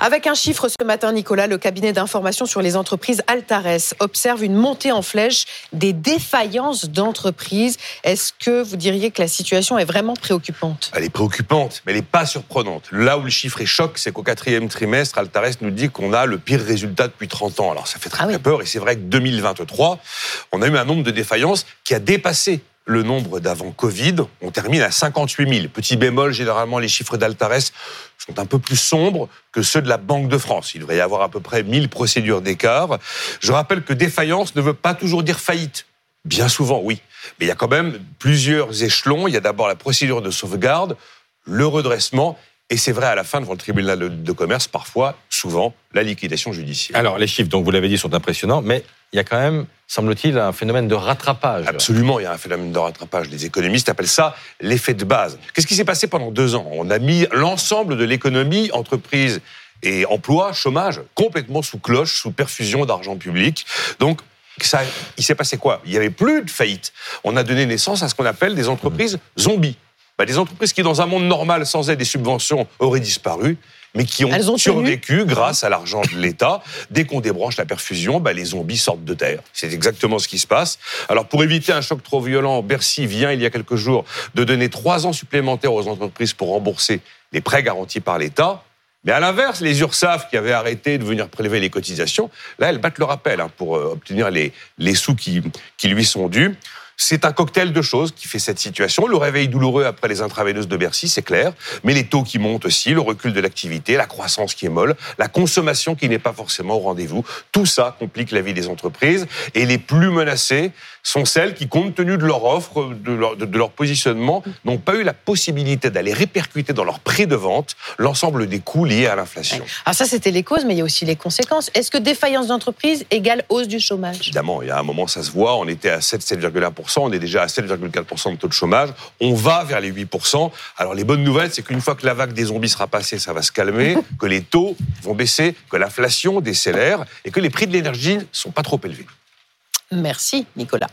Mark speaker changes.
Speaker 1: Avec un chiffre ce matin, Nicolas, le cabinet d'information sur les entreprises Altares observe une montée en flèche des défaillances d'entreprises. Est-ce que vous diriez que la situation est vraiment préoccupante?
Speaker 2: Elle est préoccupante, mais elle n'est pas surprenante. Là où le chiffre est choc, c'est qu'au quatrième trimestre, Altares nous dit qu'on a le pire résultat depuis 30 ans. Alors ça fait très,
Speaker 1: Ah
Speaker 2: très peur, et c'est vrai que 2023, on a eu un nombre de défaillances qui a dépassé le nombre d'avant Covid. On termine à 58 000. Petit bémol, généralement, les chiffres d'Altares sont un peu plus sombres que ceux de la Banque de France. Il devrait y avoir à peu près 1000 procédures d'écart. Je rappelle que défaillance ne veut pas toujours dire faillite. Bien souvent, oui. Mais il y a quand même plusieurs échelons. Il y a d'abord la procédure de sauvegarde, le redressement, et c'est vrai à la fin devant le tribunal de- commerce, parfois, souvent, la liquidation judiciaire.
Speaker 3: Alors, les chiffres, donc vous l'avez dit, sont impressionnants, mais il y a quand même, semble-t-il, un phénomène de rattrapage.
Speaker 2: Absolument, il y a un phénomène de rattrapage. Les économistes appellent ça l'effet de base. Qu'est-ce qui s'est passé pendant deux ans? On a mis l'ensemble de l'économie, entreprise et emploi, chômage, complètement sous cloche, sous perfusion d'argent public. Donc, ça, il s'est passé quoi? Il n'y avait plus de faillite. On a donné naissance à ce qu'on appelle des entreprises zombies. Bah, des entreprises qui, dans un monde normal, sans aide et subventions, auraient disparu, mais qui ont, survécu grâce à l'argent de l'État. Dès qu'on débranche la perfusion, bah, les zombies sortent de terre. C'est exactement ce qui se passe. Alors, pour éviter un choc trop violent, Bercy vient, il y a quelques jours, de donner trois ans supplémentaires aux entreprises pour rembourser les prêts garantis par l'État. Mais à l'inverse, les URSAF qui avaient arrêté de venir prélever les cotisations, là, elles battent le rappel hein, pour euh, obtenir les, les sous qui, qui lui sont dus. C'est un cocktail de choses qui fait cette situation. Le réveil douloureux après les intraveineuses de Bercy, c'est clair. Mais les taux qui montent aussi, le recul de l'activité, la croissance qui est molle, la consommation qui n'est pas forcément au rendez-vous. Tout ça complique la vie des entreprises. Et les plus menacées sont celles qui, compte tenu de leur offre, de leur, de- de leur positionnement, n'ont pas eu la possibilité d'aller répercuter dans leur prix de vente l'ensemble des coûts liés à l'inflation.
Speaker 1: Alors ça, c'était les causes, mais il y a aussi les conséquences. Est-ce que défaillance d'entreprise égale hausse du chômage?
Speaker 2: Évidemment, il y a un moment, ça se voit. On était à 7, 7,1%. On est déjà à 7,4% de taux de chômage. On va vers les 8%. Alors, les bonnes nouvelles, c'est qu'une fois que la vague des zombies sera passée, ça va se calmer, que les taux vont baisser, que l'inflation décélère et que les prix de l'énergie ne sont pas trop élevés.
Speaker 1: Merci, Nicolas.